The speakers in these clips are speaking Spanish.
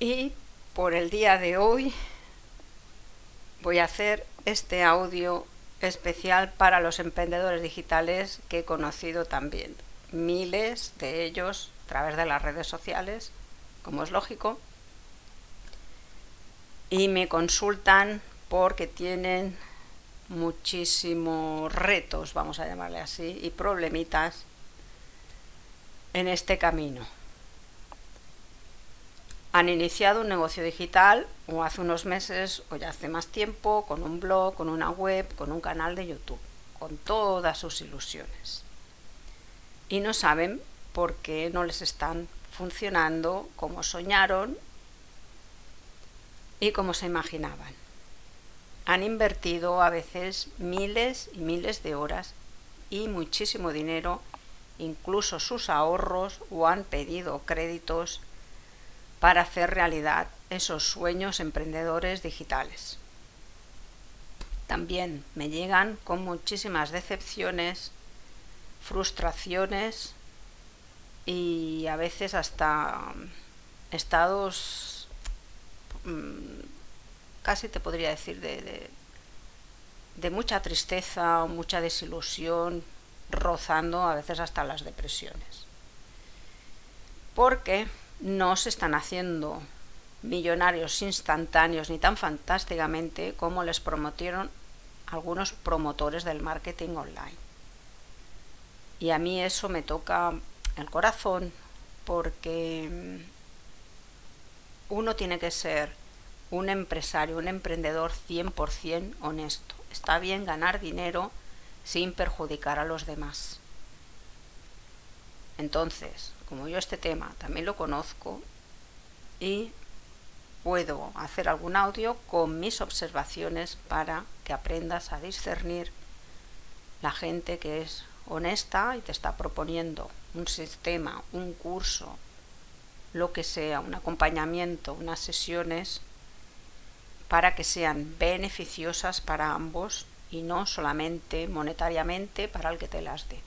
Y por el día de hoy voy a hacer este audio especial para los emprendedores digitales que he conocido también. Miles de ellos a través de las redes sociales, como es lógico. Y me consultan porque tienen muchísimos retos, vamos a llamarle así, y problemitas en este camino. Han iniciado un negocio digital o hace unos meses o ya hace más tiempo con un blog, con una web, con un canal de YouTube, con todas sus ilusiones. Y no saben por qué no les están funcionando como soñaron y como se imaginaban han invertido a veces miles y miles de horas y muchísimo dinero, incluso sus ahorros o han pedido créditos para hacer realidad esos sueños emprendedores digitales. También me llegan con muchísimas decepciones, frustraciones y a veces hasta estados mm, casi te podría decir de, de, mucha tristeza o mucha desilusión, rozando a veces hasta las depresiones. Porque no se están haciendo millonarios instantáneos ni tan fantásticamente como les prometieron algunos promotores del marketing online. Y a mí eso me toca el corazón porque uno tiene que ser un empresario, un emprendedor 100% honesto. Está bien ganar dinero sin perjudicar a los demás. Entonces, como yo este tema también lo conozco y puedo hacer algún audio con mis observaciones para que aprendas a discernir la gente que es honesta y te está proponiendo un sistema, un curso, lo que sea, un acompañamiento, unas sesiones para que sean beneficiosas para ambos y no solamente monetariamente para el que te las dé.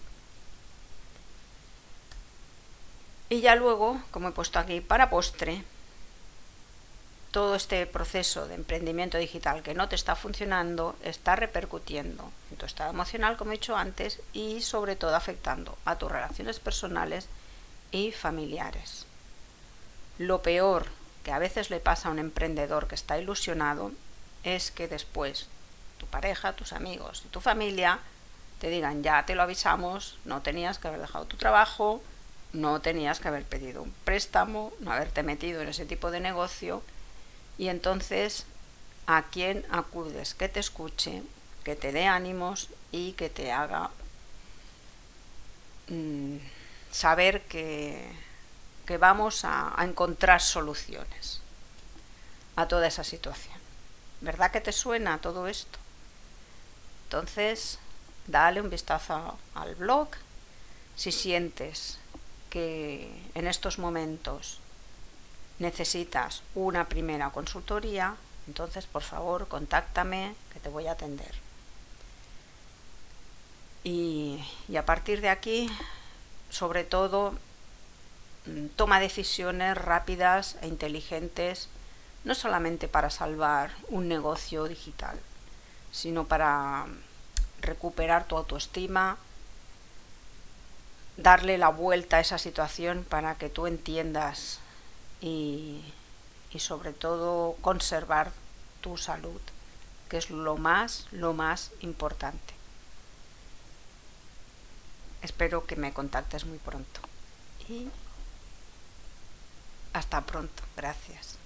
Y ya luego, como he puesto aquí para postre, todo este proceso de emprendimiento digital que no te está funcionando está repercutiendo en tu estado emocional, como he dicho antes, y sobre todo afectando a tus relaciones personales y familiares. Lo peor que a veces le pasa a un emprendedor que está ilusionado es que después tu pareja, tus amigos y tu familia te digan ya te lo avisamos, no tenías que haber dejado tu trabajo, no tenías que haber pedido un préstamo, no haberte metido en ese tipo de negocio y entonces a quién acudes que te escuche, que te dé ánimos y que te haga mm, saber que que vamos a, encontrar soluciones a toda esa situación. ¿Verdad que te suena todo esto? Entonces, dale un vistazo al blog. Si sientes en estos momentos necesitas una primera consultoría, entonces por favor contáctame que te voy a atender. Y, y a partir de aquí, sobre todo, toma decisiones rápidas e inteligentes, no solamente para salvar un negocio digital, sino para recuperar tu autoestima, darle la vuelta a esa situación para que tú entiendas y, y sobre todo conservar tu salud, que es lo más, lo más importante. Espero que me contactes muy pronto. Y hasta pronto. Gracias.